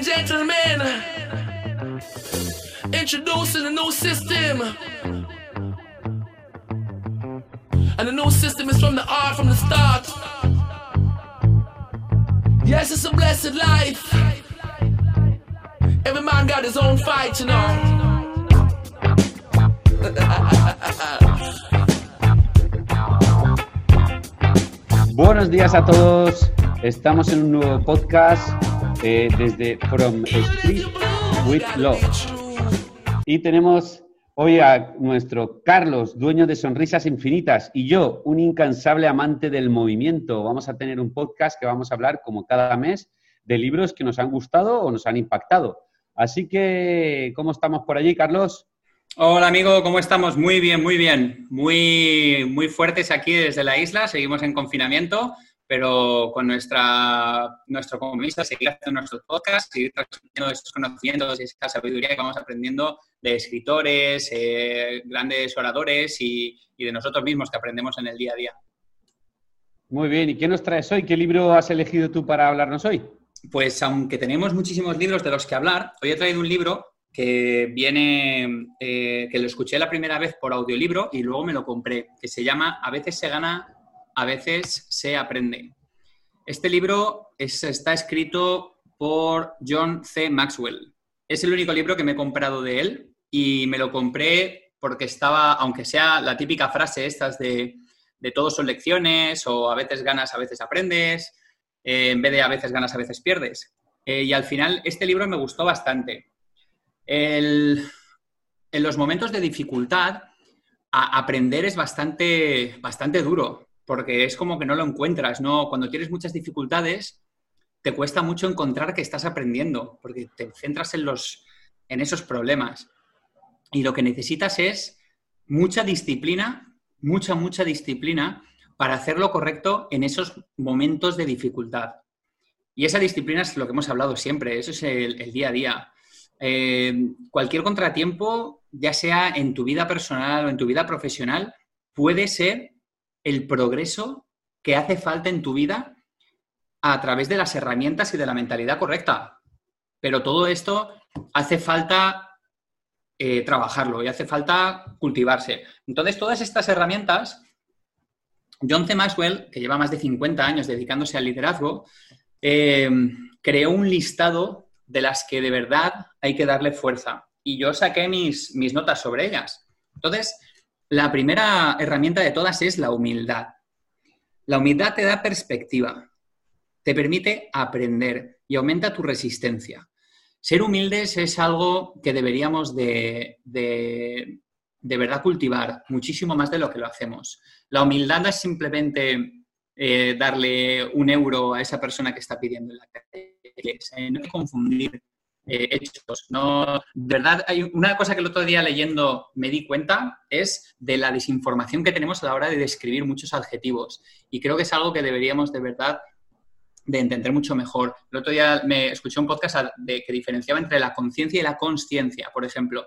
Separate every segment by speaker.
Speaker 1: and gentlemen, introducing a new system. And the new system is from the art from the start. Yes, it's a blessed life. Every man got his own fight, you know.
Speaker 2: Buenos días a todos. Estamos en un nuevo podcast desde From Street with Love. Y tenemos hoy a nuestro Carlos, dueño de Sonrisas Infinitas, y yo, un incansable amante del movimiento. Vamos a tener un podcast que vamos a hablar, como cada mes, de libros que nos han gustado o nos han impactado. Así que, ¿cómo estamos por allí, Carlos?
Speaker 3: Hola amigo, ¿cómo estamos? Muy bien, muy bien. Muy, muy fuertes aquí desde la isla. Seguimos en confinamiento, pero con nuestra, nuestro compromiso seguir haciendo nuestros podcasts, seguir transmitiendo estos conocimientos y esa sabiduría que vamos aprendiendo de escritores, eh, grandes oradores y, y de nosotros mismos que aprendemos en el día a día.
Speaker 2: Muy bien, ¿y qué nos traes hoy? ¿Qué libro has elegido tú para hablarnos hoy?
Speaker 3: Pues aunque tenemos muchísimos libros de los que hablar, hoy he traído un libro que viene, eh, que lo escuché la primera vez por audiolibro y luego me lo compré, que se llama A veces se gana, a veces se aprende. Este libro está escrito por John C. Maxwell. Es el único libro que me he comprado de él y me lo compré porque estaba, aunque sea la típica frase estas de, de todos son lecciones o a veces ganas, a veces aprendes, eh, en vez de a veces ganas, a veces pierdes. Eh, y al final este libro me gustó bastante en los momentos de dificultad, aprender es bastante, bastante duro, porque es como que no lo encuentras, ¿no? Cuando tienes muchas dificultades, te cuesta mucho encontrar que estás aprendiendo, porque te centras en, los, en esos problemas. Y lo que necesitas es mucha disciplina, mucha, mucha disciplina para hacer lo correcto en esos momentos de dificultad. Y esa disciplina es lo que hemos hablado siempre, eso es el día a día. Eh, cualquier contratiempo, ya sea en tu vida personal o en tu vida profesional, puede ser el progreso que hace falta en tu vida a través de las herramientas y de la mentalidad correcta. Pero todo esto hace falta eh, trabajarlo y hace falta cultivarse. Entonces, todas estas herramientas, John C. Maxwell, que lleva más de 50 años dedicándose al liderazgo, eh, creó un listado de las que de verdad hay que darle fuerza. Y yo saqué mis, mis notas sobre ellas. Entonces, la primera herramienta de todas es la humildad. La humildad te da perspectiva, te permite aprender y aumenta tu resistencia. Ser humildes es algo que deberíamos de, de, verdad cultivar muchísimo más de lo que lo hacemos. La humildad es simplemente eh, darle un euro a esa persona que está pidiendo en la calle no hay que confundir eh, hechos. No, de verdad, hay una cosa que el otro día leyendo me di cuenta es de la desinformación que tenemos a la hora de describir muchos adjetivos. Y creo que es algo que deberíamos de verdad de entender mucho mejor. El otro día me escuché un podcast de, que diferenciaba entre la conciencia y la consciencia, por ejemplo,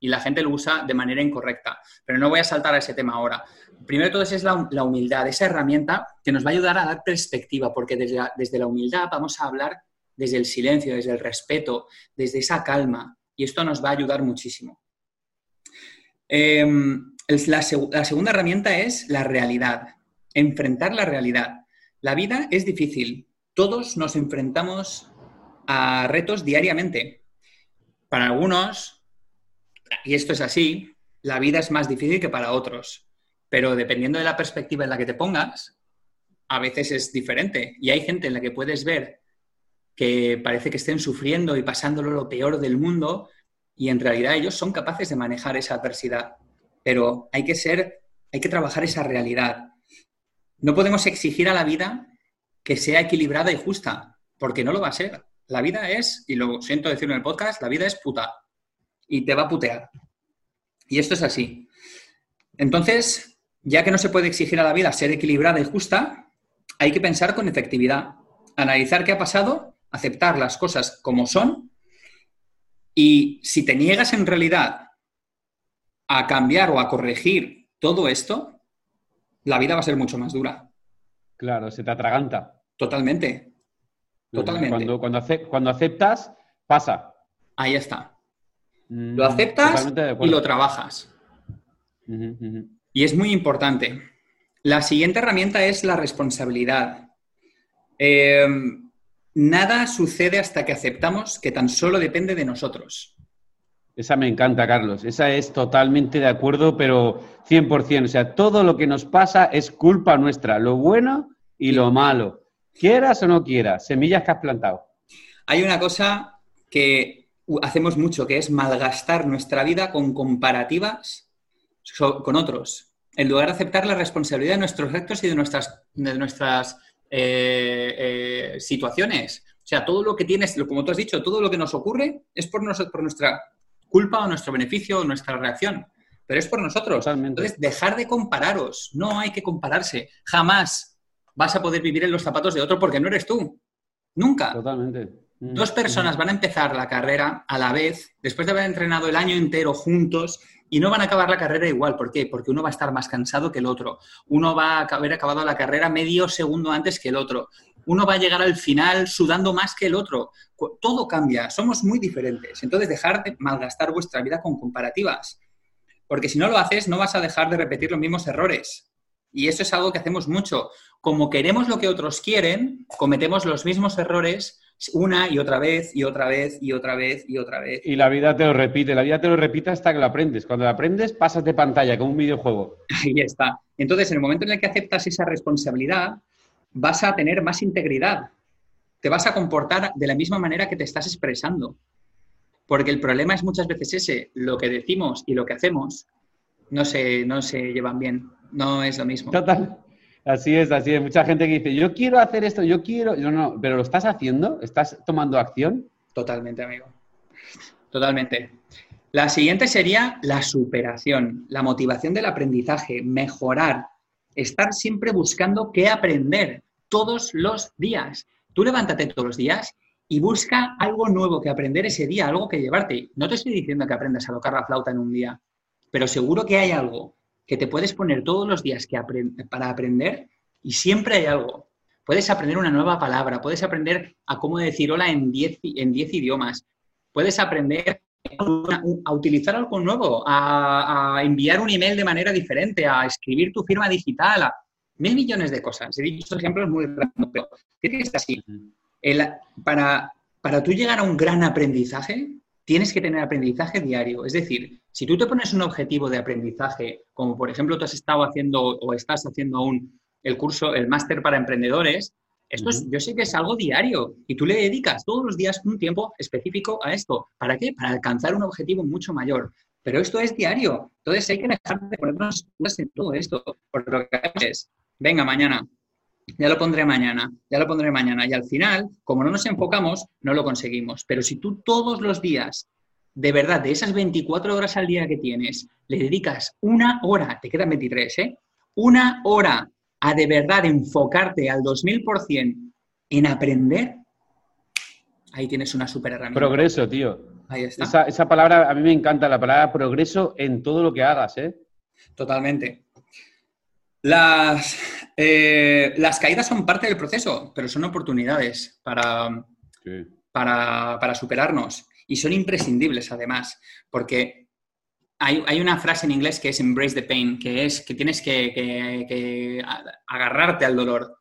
Speaker 3: y la gente lo usa de manera incorrecta. Pero no voy a saltar a ese tema ahora. Primero de todo es la, humildad, esa herramienta que nos va a ayudar a dar perspectiva, porque desde desde la humildad vamos a hablar desde el silencio, desde el respeto, desde esa calma. Y esto nos va a ayudar muchísimo. Em, la, segunda herramienta es la realidad, enfrentar la realidad. La vida es difícil. Todos nos enfrentamos a retos diariamente. Para algunos, y esto es así, la vida es más difícil que para otros. Pero dependiendo de la perspectiva en la que te pongas, a veces es diferente. Y hay gente en la que puedes ver que parece que estén sufriendo y pasándolo lo peor del mundo y en realidad ellos son capaces de manejar esa adversidad. Pero hay que ser, hay que trabajar esa realidad. No podemos exigir a la vida que sea equilibrada y justa, porque no lo va a ser. La vida es, y lo siento decirlo en el podcast, la vida es puta y te va a putear. Y esto es así. Entonces, ya que no se puede exigir a la vida ser equilibrada y justa, hay que pensar con efectividad, analizar qué ha pasado aceptar las cosas como son y si te niegas en realidad a cambiar o a corregir todo esto, la vida va a ser mucho más dura.
Speaker 2: Claro, se te atraganta.
Speaker 3: Totalmente. Totalmente.
Speaker 2: Cuando, cuando, aceptas, pasa.
Speaker 3: Ahí está.
Speaker 2: Mm,
Speaker 3: Lo aceptas y lo trabajas. Y es muy importante. La siguiente herramienta es la responsabilidad. Eh, nada sucede hasta que aceptamos que tan solo depende de nosotros.
Speaker 2: Esa me encanta, Carlos. Esa es totalmente de acuerdo, pero 100%. O sea, todo lo que nos pasa es culpa nuestra, lo bueno y lo malo. Quieras o no quieras, semillas que has plantado.
Speaker 3: Hay una cosa que hacemos mucho, que es malgastar nuestra vida con comparativas con otros, en lugar de aceptar la responsabilidad de nuestros actos y de nuestras, de nuestras eh, eh, situaciones. O sea, todo lo que tienes, lo- como tú has dicho, todo lo que nos ocurre es por, nos- por nuestra culpa o nuestro beneficio o nuestra reacción, pero es por nosotros.
Speaker 2: Totalmente.
Speaker 3: Entonces, dejar de compararos. No hay que compararse. Jamás vas a poder vivir en los zapatos de otro porque no eres tú. Nunca.
Speaker 2: Totalmente. Mm,
Speaker 3: Dos personas
Speaker 2: ujú.
Speaker 3: van a empezar la carrera a la vez, después de haber entrenado el año entero juntos, y no van a acabar la carrera igual. ¿Por qué? Porque uno va a estar más cansado que el otro. Uno va a haber acabado la carrera medio segundo antes que el otro. Uno va a llegar al final sudando más que el otro. Todo cambia. Somos muy diferentes. Entonces, dejar de malgastar vuestra vida con comparativas. Porque si no lo haces, no vas a dejar de repetir los mismos errores. Y eso es algo que hacemos mucho. Como queremos lo que otros quieren, cometemos los mismos errores una y otra vez y otra vez y otra vez y otra vez.
Speaker 2: Y la vida te lo repite, la vida te lo repite hasta que lo aprendes. Cuando lo aprendes, pasas de pantalla como un videojuego.
Speaker 3: Ahí está. Entonces, en el momento en el que aceptas esa responsabilidad, vas a tener más integridad. Te vas a comportar de la misma manera que te estás expresando. Porque el problema es muchas veces ese, lo que decimos y lo que hacemos no se, no se llevan bien, no es lo mismo.
Speaker 2: Total. Así es, así es. Mucha gente que dice, yo quiero hacer esto, yo quiero. No, no, pero lo estás haciendo, estás tomando acción.
Speaker 3: Totalmente, amigo. Totalmente. La siguiente sería la superación, la motivación del aprendizaje, mejorar, estar siempre buscando qué aprender todos los días. Tú levántate todos los días y busca algo nuevo que aprender ese día, algo que llevarte. No te estoy diciendo que aprendas a tocar la flauta en un día, pero seguro que hay algo que te puedes poner todos los días que para aprender y siempre hay algo. Puedes aprender una nueva palabra, puedes aprender a cómo decir hola en 10 en 10 idiomas, puedes aprender a, utilizar algo nuevo, a, a enviar un email de manera diferente, a escribir tu firma digital, a mil millones de cosas. He dicho ejemplos muy rápidos, pero tiene que estar así. El- para, para tú llegar a un gran aprendizaje, tienes que tener aprendizaje diario. Es decir, si tú te pones un objetivo de aprendizaje, como por ejemplo tú has estado haciendo o estás haciendo aún el curso, el máster para emprendedores, esto es, yo sé que es algo diario y tú le dedicas todos los días un tiempo específico a esto. ¿Para qué? Para alcanzar un objetivo mucho mayor. Pero esto es diario. Entonces hay que dejar de ponernos en todo esto. Porque lo que haces, venga, mañana, ya lo pondré mañana, ya lo pondré mañana. Y al final, como no nos enfocamos, no lo conseguimos. Pero si tú todos los días, de verdad, de esas 24 horas al día que tienes, le dedicas una hora, te quedan 23, ¿eh? Una hora a de verdad enfocarte al 2000% en aprender, ahí tienes una super herramienta.
Speaker 2: Progreso, tío.
Speaker 3: Ahí está.
Speaker 2: Esa, esa palabra, a mí me encanta, la palabra progreso en todo lo que hagas, ¿eh?
Speaker 3: Totalmente. Las, eh, las caídas son parte del proceso, pero son oportunidades para,
Speaker 2: Sí.
Speaker 3: para, para superarnos. Y son imprescindibles, además, porque hay, hay una frase en inglés que es embrace the pain, que es que tienes que, que- que a- agarrarte al dolor,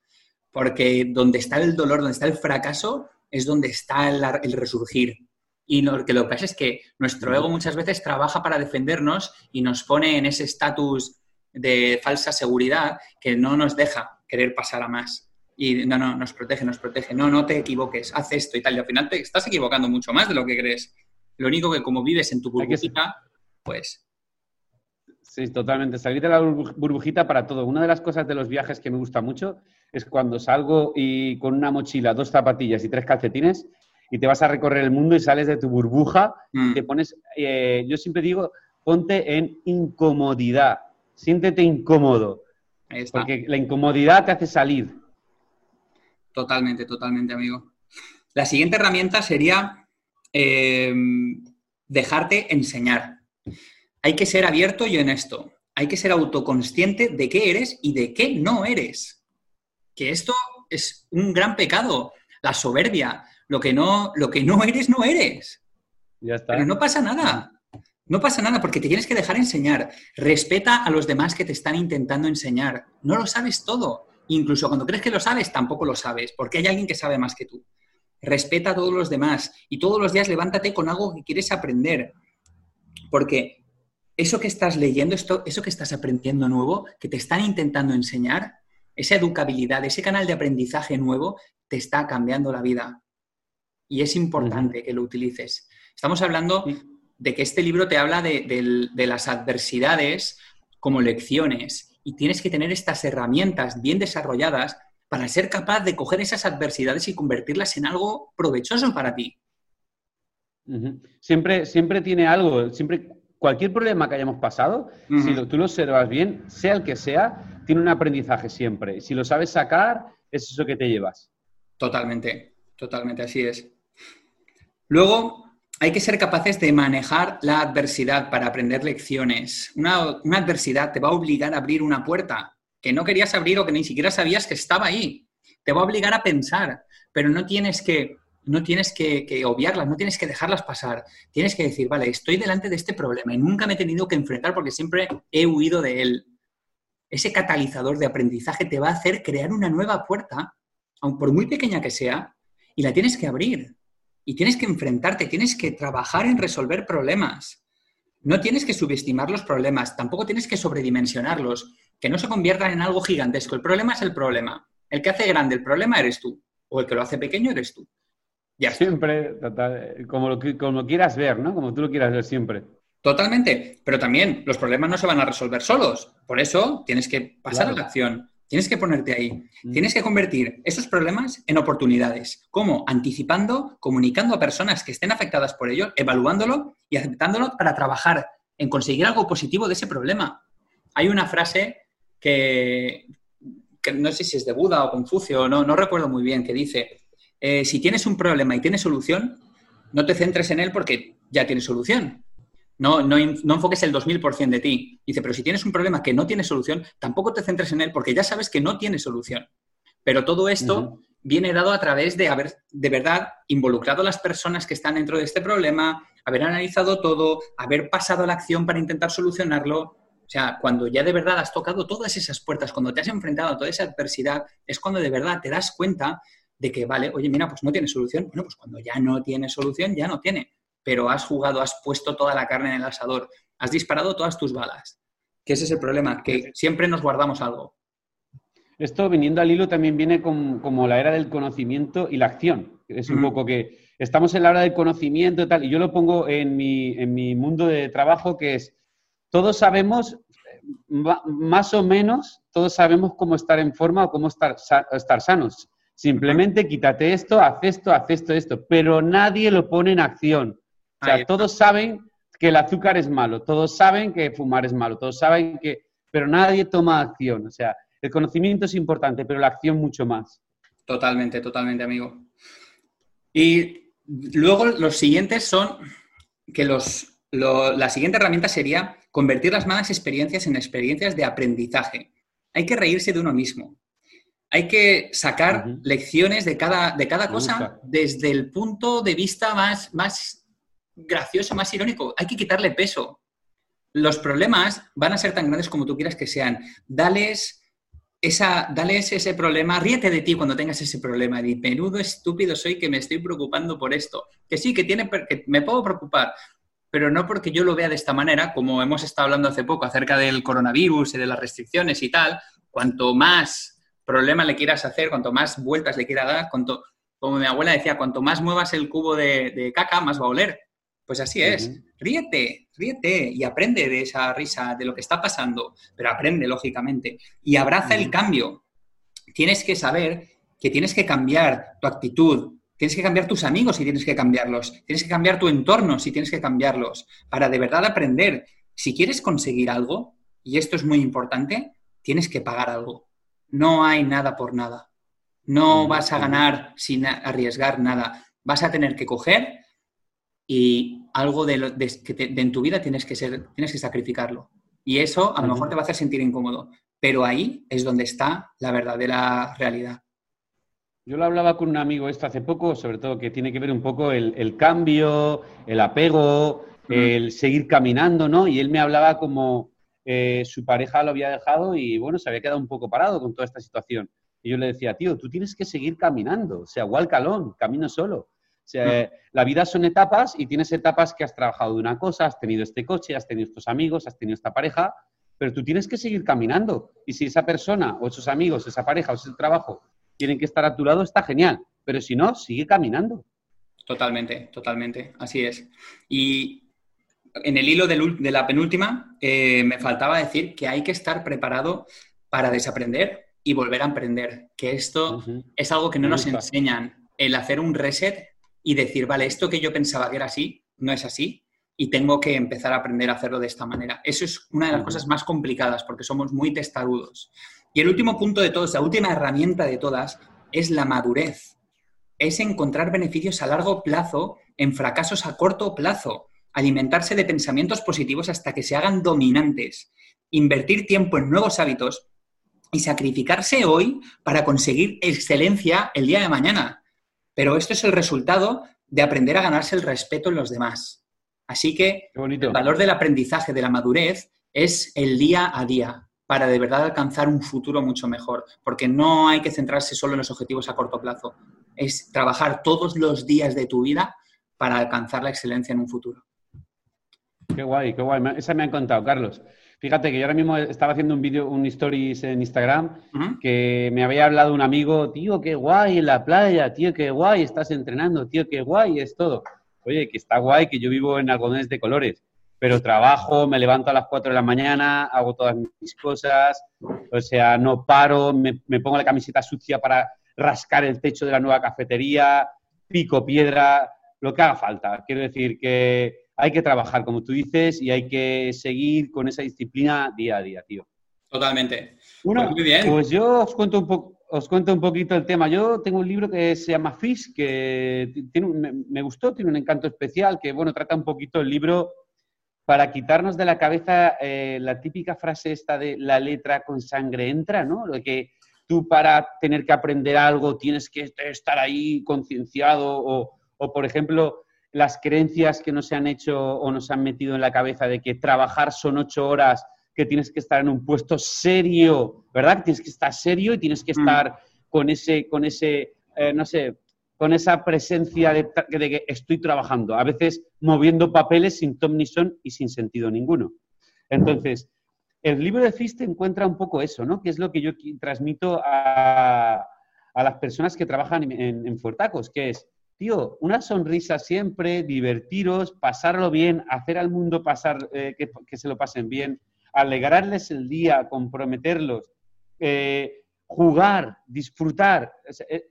Speaker 3: porque donde está el dolor, donde está el fracaso, es donde está el, resurgir. Y lo que lo que pasa es que nuestro ego muchas veces trabaja para defendernos y nos pone en ese estatus de falsa seguridad que no nos deja querer pasar a más. Y no, no, nos protege, nos protege. No, no te equivoques, haz esto y tal. Y al final te estás equivocando mucho más de lo que crees. Lo único que como vives en tu burbujita, pues
Speaker 2: Sí, totalmente. Salir de la burbu- burbujita para todo. Una de las cosas de los viajes que me gusta mucho es cuando salgo y con una mochila, dos zapatillas y tres calcetines y te vas a recorrer el mundo y sales de tu burbuja
Speaker 3: mm,
Speaker 2: te pones, eh, yo siempre digo, ponte en incomodidad, siéntete incómodo,
Speaker 3: ahí está.
Speaker 2: porque la incomodidad te hace salir.
Speaker 3: Totalmente, totalmente, amigo. La siguiente herramienta sería eh, dejarte enseñar. Hay que ser abierto y honesto. Hay que ser autoconsciente de qué eres y de qué no eres. Que esto es un gran pecado, la soberbia. Lo que no, lo que no eres, no eres.
Speaker 2: Ya está.
Speaker 3: Pero no pasa nada. No pasa nada porque te tienes que dejar enseñar. Respeta a los demás que te están intentando enseñar. No lo sabes todo. Incluso cuando crees que lo sabes, tampoco lo sabes, porque hay alguien que sabe más que tú. Respeta a todos los demás y todos los días levántate con algo que quieres aprender. Porque eso que estás leyendo, esto, eso que estás aprendiendo nuevo, que te están intentando enseñar, esa educabilidad, ese canal de aprendizaje nuevo, te está cambiando la vida. Y es importante que lo utilices. Estamos hablando de que este libro te habla de, las adversidades como lecciones y tienes que tener estas herramientas bien desarrolladas para ser capaz de coger esas adversidades y convertirlas en algo provechoso para ti.
Speaker 2: Siempre, siempre tiene algo, siempre cualquier problema que hayamos pasado, si tú lo observas bien, sea el que sea, tiene un aprendizaje siempre. Si lo sabes sacar, es eso que te llevas.
Speaker 3: Totalmente, totalmente, así es. Luego, hay que ser capaces de manejar la adversidad para aprender lecciones. Una, adversidad te va a obligar a abrir una puerta que no querías abrir o que ni siquiera sabías que estaba ahí. Te va a obligar a pensar, pero no tienes que, no tienes que, que, obviarlas, no tienes que dejarlas pasar. Tienes que decir, vale, estoy delante de este problema y nunca me he tenido que enfrentar porque siempre he huido de él. Ese catalizador de aprendizaje te va a hacer crear una nueva puerta, aun por muy pequeña que sea, y la tienes que abrir y tienes que enfrentarte, tienes que trabajar en resolver problemas. No tienes que subestimar los problemas, tampoco tienes que sobredimensionarlos, que no se conviertan en algo gigantesco. El problema es el problema. El que hace grande el problema eres tú, o el que lo hace pequeño eres tú.
Speaker 2: Ya Siempre, como, lo, como quieras ver, ¿no? Como tú lo quieras ver siempre.
Speaker 3: Totalmente, pero también los problemas no se van a resolver solos. Por eso tienes que pasar a la acción. Tienes que ponerte ahí. Mm. Tienes que convertir esos problemas en oportunidades. ¿Cómo? Anticipando, comunicando a personas que estén afectadas por ello, evaluándolo y aceptándolo para trabajar en conseguir algo positivo de ese problema. Hay una frase que, no sé si es de Buda o Confucio, no, no recuerdo muy bien, que dice, eh, si tienes un problema y tienes solución, no te centres en él porque ya tienes solución. No, no, enfoques el 2000% de ti. Dice, pero si tienes un problema que no tiene solución, tampoco te centres en él porque ya sabes que no tiene solución. Pero todo esto viene dado a través de haber de verdad involucrado a las personas que están dentro de este problema, haber analizado todo, haber pasado a la acción para intentar solucionarlo. O sea, cuando ya de verdad has tocado todas esas puertas, cuando te has enfrentado a toda esa adversidad, es cuando de verdad te das cuenta de que, vale, oye, mira, pues no tiene solución. Bueno, pues cuando ya no tiene solución, ya no tiene pero has jugado, has puesto toda la carne en el asador, has disparado todas tus balas. Que ese es el problema, que siempre nos guardamos algo.
Speaker 2: Esto, viniendo al hilo, también viene como la era del conocimiento y la acción. Es un poco que estamos en la era del conocimiento y tal, y yo lo pongo en mi, en mi mundo de trabajo, que es, todos sabemos, más o menos, todos sabemos cómo estar en forma o cómo estar, estar sanos. Simplemente quítate esto, haz esto, haz esto, esto, pero nadie lo pone en acción. O sea, todos saben que el azúcar es malo, todos saben que fumar es malo, todos saben que... Pero nadie toma acción. O sea, el conocimiento es importante, pero la acción mucho más.
Speaker 3: Totalmente, totalmente, amigo. Y luego los siguientes son que los, la siguiente herramienta sería convertir las malas experiencias en experiencias de aprendizaje. Hay que reírse de uno mismo. Hay que sacar lecciones de cada, de cada cosa desde el punto de vista más, más gracioso, más irónico. Hay que quitarle peso. Los problemas van a ser tan grandes como tú quieras que sean. Dales, esa, dales ese problema, ríete de ti cuando tengas ese problema. Di, menudo estúpido soy que me estoy preocupando por esto. Que sí, que, tiene, que me puedo preocupar, pero no porque yo lo vea de esta manera, como hemos estado hablando hace poco acerca del coronavirus y de las restricciones y tal. Cuanto más problema le quieras hacer, cuanto más vueltas le quieras dar, cuanto, como mi abuela decía, cuanto más muevas el cubo de, de caca, más va a oler. Pues así es. Ríete, ríete y aprende de esa risa, de lo que está pasando, pero aprende, lógicamente. Y abraza el cambio. Tienes que saber que tienes que cambiar tu actitud, tienes que cambiar tus amigos si tienes que cambiarlos, tienes que cambiar tu entorno si tienes que cambiarlos, para de verdad aprender. Si quieres conseguir algo, y esto es muy importante, tienes que pagar algo. No hay nada por nada. No vas a ganar sin arriesgar nada. Vas a tener que coger y algo de, que en tu vida tienes que, ser, tienes que sacrificarlo. Y eso a lo mejor te va a hacer sentir incómodo, pero ahí es donde está la verdadera realidad.
Speaker 2: Yo lo hablaba con un amigo esto hace poco, sobre todo que tiene que ver un poco el, cambio, el apego, el seguir caminando, ¿no? Y él me hablaba como eh, su pareja lo había dejado y, bueno, se había quedado un poco parado con toda esta situación. Y yo le decía, tío, tú tienes que seguir caminando, o sea, igual calón, camino solo. O sea, la vida son etapas y tienes etapas que has trabajado de una cosa, has tenido este coche, has tenido estos amigos, has tenido esta pareja, pero tú tienes que seguir caminando. Y si esa persona o esos amigos, esa pareja o ese trabajo tienen que estar a tu lado, está genial. Pero si no, sigue caminando.
Speaker 3: Totalmente, totalmente. Así es. Y en el hilo de la penúltima, eh, me faltaba decir que hay que estar preparado para desaprender y volver a aprender. Que esto es algo que no nos enseñan. El hacer un reset y decir, vale, esto que yo pensaba que era así, no es así y tengo que empezar a aprender a hacerlo de esta manera. Eso es una de las cosas más complicadas porque somos muy testarudos. Y el último punto de todos, la última herramienta de todas, es la madurez. Es encontrar beneficios a largo plazo en fracasos a corto plazo. Alimentarse de pensamientos positivos hasta que se hagan dominantes. Invertir tiempo en nuevos hábitos y sacrificarse hoy para conseguir excelencia el día de mañana. Pero esto es el resultado de aprender a ganarse el respeto en los demás. Así que el valor del aprendizaje, de la madurez, es el día a día para de verdad alcanzar un futuro mucho mejor, porque no hay que centrarse solo en los objetivos a corto plazo, es trabajar todos los días de tu vida para alcanzar la excelencia en un futuro.
Speaker 2: Qué guay, qué guay. Esa me han contado, Carlos. Fíjate que yo ahora mismo estaba haciendo un vídeo, un stories en Instagram, que me había hablado un amigo, tío, qué guay en la playa, tío, qué guay, estás entrenando, tío, qué guay es todo. Oye, que está guay, que yo vivo en algodones de colores pero trabajo, me levanto a las 4 de la mañana, hago todas mis cosas, o sea, no paro, me, pongo la camiseta sucia para rascar el techo de la nueva cafetería, pico piedra, lo que haga falta. Quiero decir que hay que trabajar, como tú dices, y hay que seguir con esa disciplina día a día, tío.
Speaker 3: Totalmente.
Speaker 2: Pues muy bien. Pues yo os cuento un poco. Os cuento un poquito el tema. Yo tengo un libro que se llama Fish, que tiene, me, me, gustó, tiene un encanto especial, que bueno, trata un poquito el libro para quitarnos de la cabeza eh, la típica frase esta de la letra con sangre entra, ¿no? Lo que tú para tener que aprender algo tienes que estar ahí concienciado o, o, por ejemplo, las creencias que nos han hecho o nos han metido en la cabeza de que trabajar son ocho horas, que tienes que estar en un puesto serio, ¿verdad? tienes que estar serio y tienes que mm. estar con ese, con ese eh, no sé, con esa presencia de, que estoy trabajando, a veces moviendo papeles sin ton ni son y sin sentido ninguno. Entonces, el libro de Fiste encuentra un poco eso, ¿no? Que es lo que yo transmito a, las personas que trabajan en, Fuertacos, que es, tío, una sonrisa siempre, divertiros, pasarlo bien, hacer al mundo pasar, eh, que, se lo pasen bien, alegrarles el día, comprometerlos, eh, jugar, disfrutar. Eh,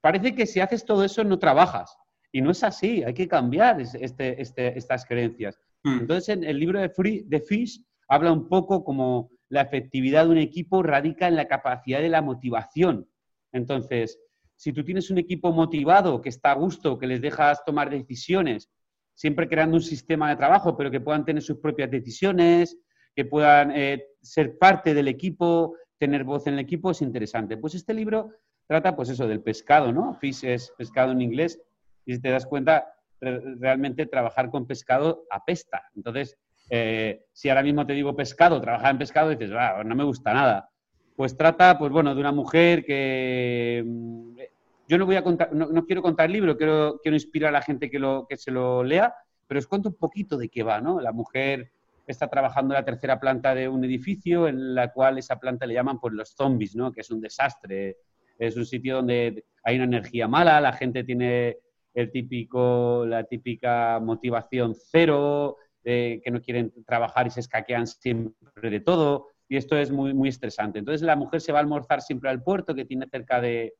Speaker 2: parece que si haces todo eso no trabajas. Y no es así, hay que cambiar este, este, estas creencias. Hmm. Entonces, en el libro de, Free, de Fish habla un poco como la efectividad de un equipo radica en la capacidad de la motivación. Entonces, si tú tienes un equipo motivado, que está a gusto, que les dejas tomar decisiones, siempre creando un sistema de trabajo, pero que puedan tener sus propias decisiones, que puedan eh, ser parte del equipo, tener voz en el equipo, es interesante. Pues este libro trata pues eso del pescado, ¿no? Fish es pescado en inglés y si te das cuenta, realmente trabajar con pescado apesta. Entonces, eh, si ahora mismo te digo pescado, trabajar en pescado, dices, ah, no me gusta nada. Pues trata, pues bueno, de una mujer que... Mm, yo no voy a contar, no, quiero contar el libro, quiero, quiero inspirar a la gente que, lo, que se lo lea, pero os cuento un poquito de qué va, ¿no? La mujer está trabajando en la tercera planta de un edificio en la cual esa planta le llaman pues los zombies, ¿no? Que es un desastre es un sitio donde hay una energía mala, la gente tiene el típico, la típica motivación cero, que no quieren trabajar y se escaquean siempre de todo, y esto es muy, muy estresante. Entonces la mujer se va a almorzar siempre al puerto que tiene cerca de,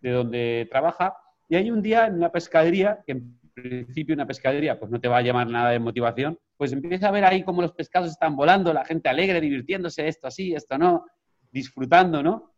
Speaker 2: de donde trabaja, y hay un día en una pescadería, que en principio una pescadería pues no te va a llamar nada de motivación, pues empieza a ver ahí cómo los pescados están volando, la gente alegre, divirtiéndose, esto así, esto no, disfrutando, ¿no?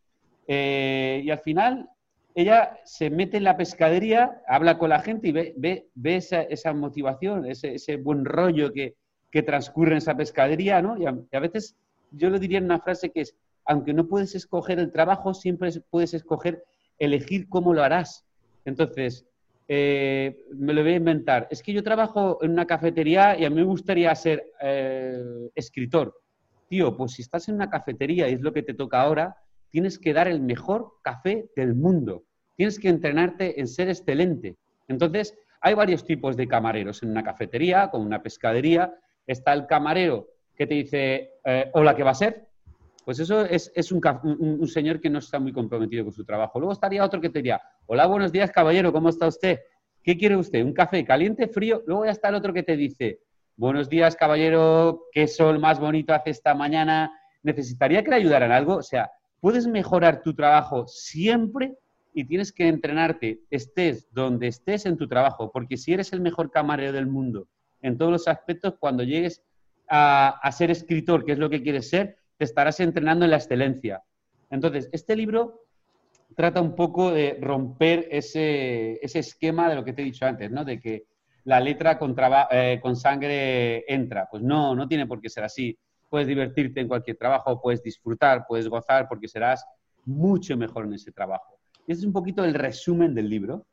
Speaker 2: Eh, y al final ella se mete en la pescadería, habla con la gente y ve, ve, esa, motivación, ese, buen rollo que, transcurre en esa pescadería, ¿no? Y a, veces yo le diría en una frase que es, aunque no puedes escoger el trabajo, siempre puedes escoger elegir cómo lo harás. Entonces, eh, me lo voy a inventar. Es que yo trabajo en una cafetería y a mí me gustaría ser eh, escritor. Tío, pues si estás en una cafetería y es lo que te toca ahora, tienes que dar el mejor café del mundo. Tienes que entrenarte en ser excelente. Entonces, hay varios tipos de camareros en una cafetería, como una pescadería. Está el camarero que te dice, eh, hola, ¿qué va a ser? Pues eso es, un, señor que no está muy comprometido con su trabajo. Luego estaría otro que te diría, hola, buenos días, caballero, ¿cómo está usted? ¿Qué quiere usted? ¿Un café caliente, frío? Luego ya está el otro que te dice, buenos días, caballero, qué sol más bonito hace esta mañana, necesitaría que le ayudaran algo. O sea, puedes mejorar tu trabajo siempre y tienes que entrenarte, estés donde estés en tu trabajo, porque si eres el mejor camarero del mundo en todos los aspectos, cuando llegues a, ser escritor, que es lo que quieres ser, te estarás entrenando en la excelencia. Entonces, este libro trata un poco de romper ese, esquema de lo que te he dicho antes, ¿no? De que la letra con, eh, con sangre entra. Pues no, no tiene por qué ser así. Puedes divertirte en cualquier trabajo, puedes disfrutar, puedes gozar, porque serás mucho mejor en ese trabajo. Y ese es un poquito el resumen del libro.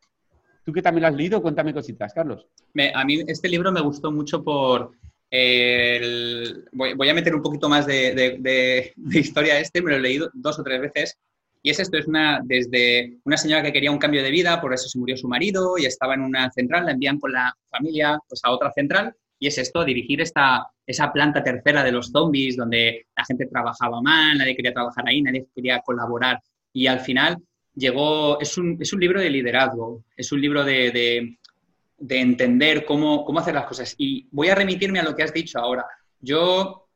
Speaker 2: Tú que también lo has leído, cuéntame cositas, Carlos.
Speaker 3: a mí este libro me gustó mucho por... voy, a meter un poquito más de, historia este, me lo he leído dos o tres veces. Y es esto, es una, desde una señora que quería un cambio de vida, por eso se murió su marido y estaba en una central, la envían con la familia pues, a otra central. Y es esto, dirigir esta, esa planta tercera de los zombies, donde la gente trabajaba mal, nadie quería trabajar ahí, nadie quería colaborar. Y al final llegó, es un, es un libro de liderazgo, es un libro de, entender cómo, cómo, hacer las cosas. Y voy a remitirme a lo que has dicho ahora. Yo,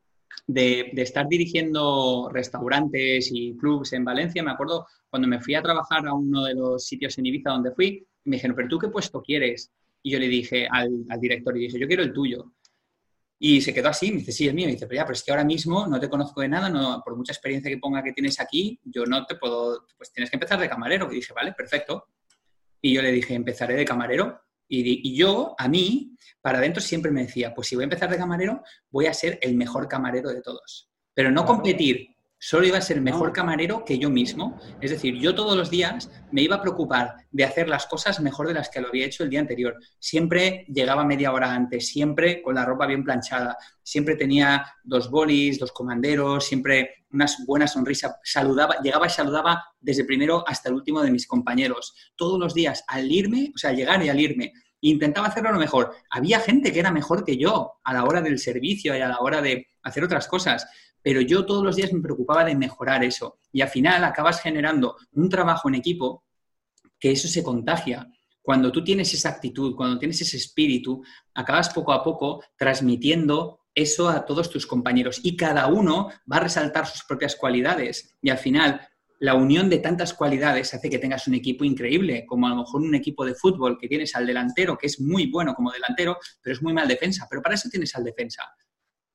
Speaker 3: de, estar dirigiendo restaurantes y clubs en Valencia, me acuerdo cuando me fui a trabajar a uno de los sitios en Ibiza donde fui, me dijeron, pero tú qué puesto quieres? Y yo le dije al, director, y dije, yo quiero el tuyo. Y se quedó así, me dice, sí, es mío. Me dice, pero ya, pero es que ahora mismo no te conozco de nada, no, por mucha experiencia que ponga que tienes aquí, yo no te puedo, pues tienes que empezar de camarero. Y dije, vale, perfecto. Y yo le dije, empezaré de camarero. Y, yo, a mí, para adentro siempre me decía, pues si voy a empezar de camarero, voy a ser el mejor camarero de todos. Pero no competir solo iba a ser mejor camarero que yo mismo. Es decir, yo todos los días me iba a preocupar de hacer las cosas mejor de las que lo había hecho el día anterior. Siempre llegaba media hora antes, siempre con la ropa bien planchada, siempre tenía dos bolis, dos comanderos, siempre una buena sonrisa. Saludaba, llegaba y saludaba desde primero hasta el último de mis compañeros. Todos los días, al irme, o sea, llegar y al irme, intentaba hacerlo lo mejor. Había gente que era mejor que yo a la hora del servicio y a la hora de hacer otras cosas, pero yo todos los días me preocupaba de mejorar eso. Y al final acabas generando un trabajo en equipo que eso se contagia. Cuando tú tienes esa actitud, cuando tienes ese espíritu, acabas poco a poco transmitiendo eso a todos tus compañeros y cada uno va a resaltar sus propias cualidades. Y al final, la unión de tantas cualidades hace que tengas un equipo increíble, como a lo mejor un equipo de fútbol que tienes al delantero, que es muy bueno como delantero, pero es muy mal defensa. Pero para eso tienes al defensa.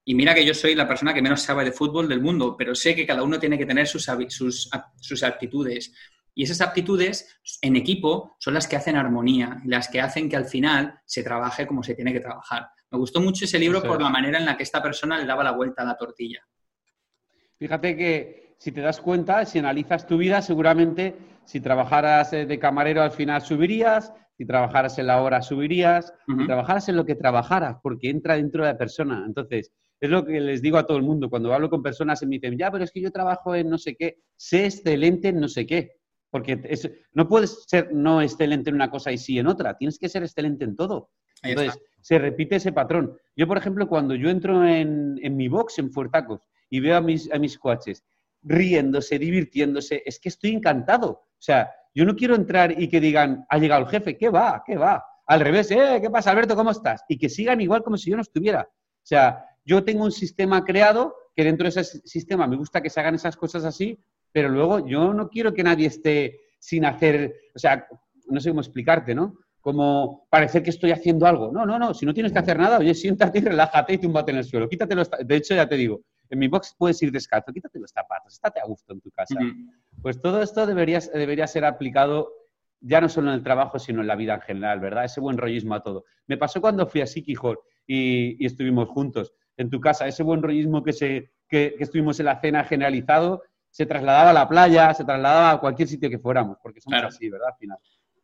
Speaker 3: Y mira que yo soy la persona que menos sabe de fútbol del mundo, pero sé que cada uno tiene que tener sus, sus, sus aptitudes. Y esas aptitudes en equipo son las que hacen armonía, las que hacen que al final se trabaje como se tiene que trabajar. Me gustó mucho ese libro por la manera en la que esta persona le daba la vuelta a la tortilla.
Speaker 2: Fíjate que si te das cuenta, si analizas tu vida, seguramente si trabajaras eh, de camarero al final subirías, si trabajaras en la hora subirías, si trabajaras en lo que trabajaras, porque entra dentro de la persona. Entonces, es lo que les digo a todo el mundo. Cuando hablo con personas y me dicen, ya, pero es que yo trabajo en no sé qué, sé excelente en no sé qué. Porque no puedes ser no excelente en una cosa y sí en otra. Tienes que ser excelente en todo. Entonces, se repite ese patrón. Yo, por ejemplo, cuando yo entro en, mi box en Fuertacos y veo a mis, a mis coaches riéndose, divirtiéndose, es que estoy encantado. O sea, yo no quiero entrar y que digan, ha llegado el jefe, ¿qué va? ¿Qué va? Al revés, ¿eh? ¿Qué pasa, Alberto? ¿Cómo estás? Y que sigan igual como si yo no estuviera. O sea, yo tengo un sistema creado que dentro de ese sistema me gusta que se hagan esas cosas así, pero luego yo no quiero que nadie esté sin hacer, o sea, no sé cómo explicarte, ¿no? Como parecer que estoy haciendo algo. No, no, no, si no tienes que hacer nada, oye, siéntate y relájate y túmbate en el suelo. Quítate los, de hecho, ya te digo, en mi box puedes ir descalzo, quítate los zapatos, estate a gusto en tu casa. Pues todo esto debería, debería ser aplicado ya no solo en el trabajo, sino en la vida en general, ¿verdad? Ese buen rollismo a todo. Me pasó cuando fui a Sikihor y, y estuvimos juntos en tu casa, ese buen rollismo que, se, que, estuvimos en la cena generalizado, se trasladaba a la playa, se trasladaba a cualquier sitio que fuéramos, porque somos
Speaker 3: Claro.
Speaker 2: así, ¿verdad? Al final.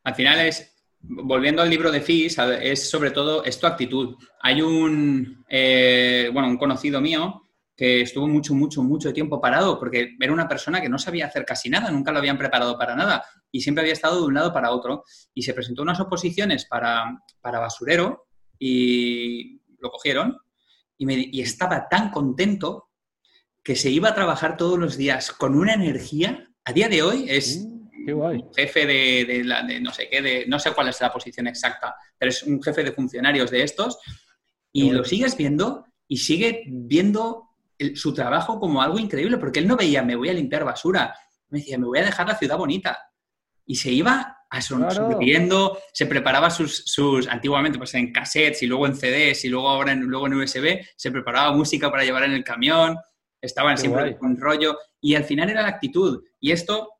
Speaker 3: Al final es, volviendo al libro de Fis, es sobre todo, es tu actitud. Hay un, eh, bueno, un conocido mío que estuvo mucho, mucho, mucho tiempo parado porque era una persona que no sabía hacer casi nada, nunca lo habían preparado para nada y siempre había estado de un lado para otro. Y se presentó unas oposiciones para, para basurero y lo cogieron y, me- y estaba tan contento que se iba a trabajar todos los días con una energía. A día de hoy es
Speaker 2: Mm, qué guay.
Speaker 3: jefe de, de la- de no sé qué, de, no sé cuál es la posición exacta, pero es un jefe de funcionarios de estos y lo sigues viendo y sigue viendo el- su trabajo como algo increíble, porque él no veía, me voy a limpiar basura, me decía, me voy a dejar la ciudad bonita. Y se iba a son-
Speaker 2: Claro.
Speaker 3: sonriendo, se preparaba sus, sus, antiguamente pues en cassettes y luego en CDs y luego ahora en, luego en USB, se preparaba música para llevar en el camión, estaban
Speaker 2: Qué
Speaker 3: siempre
Speaker 2: guay.
Speaker 3: con rollo y al final era la actitud. Y esto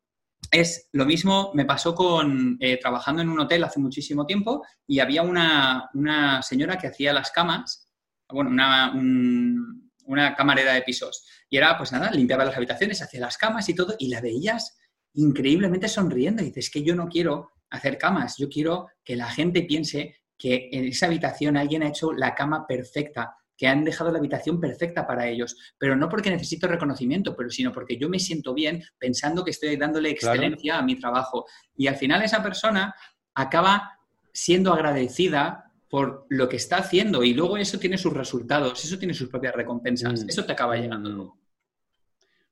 Speaker 3: es lo mismo, me pasó con eh, trabajando en un hotel hace muchísimo tiempo y había una, una señora que hacía las camas, bueno, una, un- una camarera de pisos. Y era, pues nada, limpiaba las habitaciones, hacía las camas y todo, y la veías increíblemente sonriendo. Y dices, que yo no quiero hacer camas, yo quiero que la gente piense que en esa habitación alguien ha hecho la cama perfecta, que han dejado la habitación perfecta para ellos, pero no porque necesito reconocimiento, pero sino porque yo me siento bien pensando que estoy dándole
Speaker 2: Claro.
Speaker 3: excelencia a mi trabajo. Y al final esa persona acaba siendo agradecida por lo que está haciendo y luego eso tiene sus resultados, eso tiene sus propias recompensas,
Speaker 2: Mm.
Speaker 3: eso te acaba llegando
Speaker 2: Mm.
Speaker 3: luego.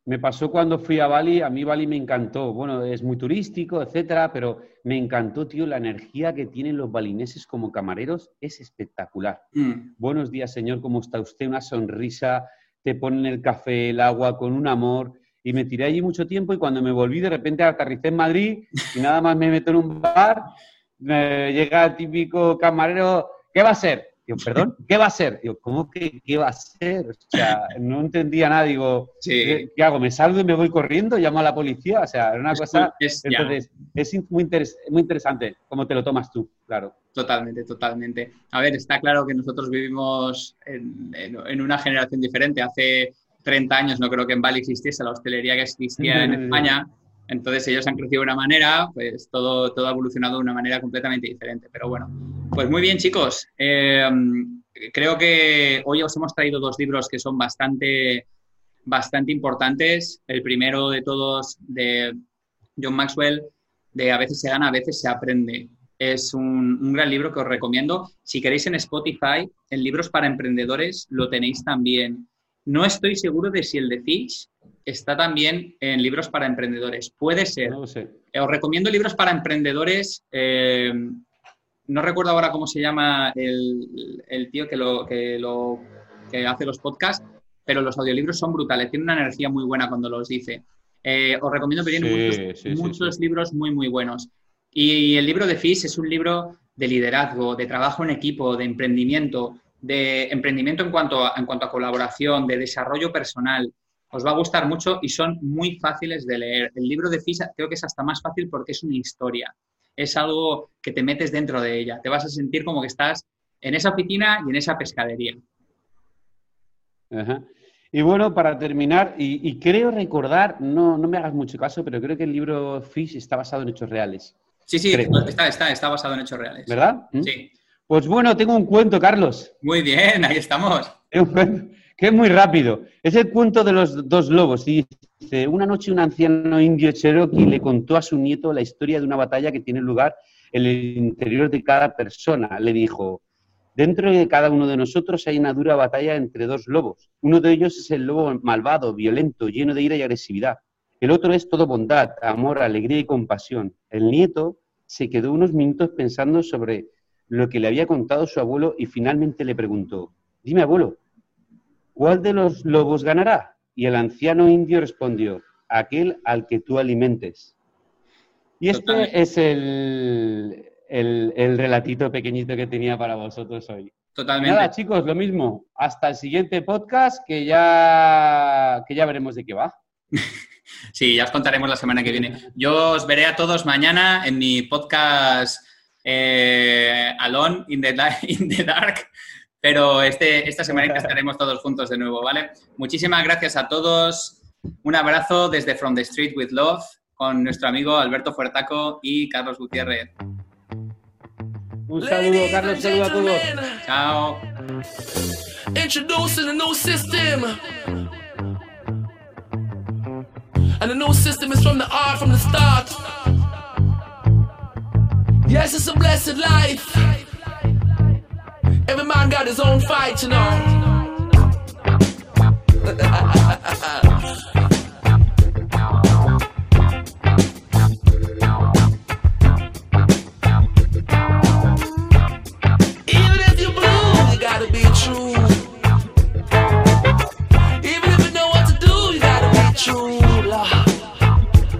Speaker 2: Me pasó cuando fui a Bali, a mí Bali me encantó. Bueno, es muy turístico, etcétera, pero me encantó, tío, la energía que tienen los balineses como camareros es espectacular.
Speaker 3: Mm.
Speaker 2: Buenos días, señor, ¿cómo está usted? Una sonrisa, te ponen el café, el agua con un amor. Y me tiré allí mucho tiempo y cuando me volví, de repente aterricé en Madrid y nada más me meto en un bar, me llega el típico camarero, ¿qué va a ser? Digo, perdón, ¿qué va a ser? Digo, ¿cómo que qué va a ser? O sea, no entendía nada, digo,
Speaker 3: Sí.
Speaker 2: ¿qué, qué hago? ¿Me salgo y me voy corriendo? ¿Llamo a la policía? O sea, era una
Speaker 3: Es-
Speaker 2: cosa...
Speaker 3: es- ya.
Speaker 2: Entonces, es muy, interes- muy interesante cómo te lo tomas tú, claro.
Speaker 3: Totalmente, totalmente. A ver, está claro que nosotros vivimos en, en- en una generación diferente. Hace 30 años no creo que en Bali existiese la hostelería que existía en España. Entonces ellos han crecido de una manera, pues todo, todo ha evolucionado de una manera completamente diferente. Pero bueno, pues muy bien chicos. Eh, creo que hoy os hemos traído dos libros que son bastante, bastante importantes. El primero de todos de John Maxwell, de A veces se gana, a veces se aprende. Es un, un gran libro que os recomiendo. Si queréis en Spotify, en libros para emprendedores, lo tenéis también. No estoy seguro de si el de Fish está también en libros para emprendedores. Puede ser.
Speaker 2: No lo sé.
Speaker 3: Eh, Os recomiendo libros para emprendedores. eh, no recuerdo ahora cómo se llama el, el tío que, lo, que, lo, que hace los podcasts, pero los audiolibros son brutales. Tiene una energía muy buena cuando los dice. Eh, os recomiendo que tienen
Speaker 2: Sí,
Speaker 3: muchos,
Speaker 2: sí, sí,
Speaker 3: muchos
Speaker 2: sí.
Speaker 3: libros muy, muy buenos. Y el libro de Fish es un libro de liderazgo, de trabajo en equipo, de emprendimiento, de emprendimiento en cuanto a, en cuanto a colaboración, de desarrollo personal. Os va a gustar mucho y son muy fáciles de leer. El libro de Fish creo que es hasta más fácil porque es una historia. Es algo que te metes dentro de ella. Te vas a sentir como que estás en esa oficina y en esa pescadería.
Speaker 2: Ajá. Y bueno, para terminar, y, y creo recordar, no, no me hagas mucho caso, pero creo que el libro Fish está basado en hechos reales,
Speaker 3: Sí, sí, está, está, está basado en hechos reales.
Speaker 2: ¿verdad? ¿Mm?
Speaker 3: Sí.
Speaker 2: Pues bueno, tengo un cuento, Carlos.
Speaker 3: Muy bien, ahí estamos.
Speaker 2: Tengo un cuento es muy rápido. Es el cuento de los dos lobos. Y dice, una noche un anciano indio cherokee le contó a su nieto la historia de una batalla que tiene lugar en el interior de cada persona. Le dijo, dentro de cada uno de nosotros hay una dura batalla entre dos lobos. Uno de ellos es el lobo malvado, violento, lleno de ira y agresividad. El otro es todo bondad, amor, alegría y compasión. El nieto se quedó unos minutos pensando sobre lo que le había contado su abuelo y finalmente le preguntó, dime abuelo, ¿cuál de los lobos ganará? Y el anciano indio respondió, aquel al que tú alimentes. Y este es el, el, el relatito pequeñito que tenía para vosotros hoy.
Speaker 3: Totalmente.
Speaker 2: Nada, chicos, lo mismo. Hasta el siguiente podcast que ya, que ya veremos de qué va.
Speaker 3: Sí, ya os contaremos la semana que viene. Yo os veré a todos mañana en mi podcast eh, Alone in the, Li- in the Dark, pero este, esta semana estaremos todos juntos de nuevo, ¿vale? Muchísimas gracias a todos. Un abrazo desde From the Street with Love con nuestro amigo Alberto Fuertaco y Carlos Gutiérrez.
Speaker 2: Un saludo, Carlos, saludo a todos.
Speaker 3: Chao.
Speaker 1: Introducing a new system. And the new system is from the art from the start. Yes, it's a blessed life. Every man got his own fight, you know.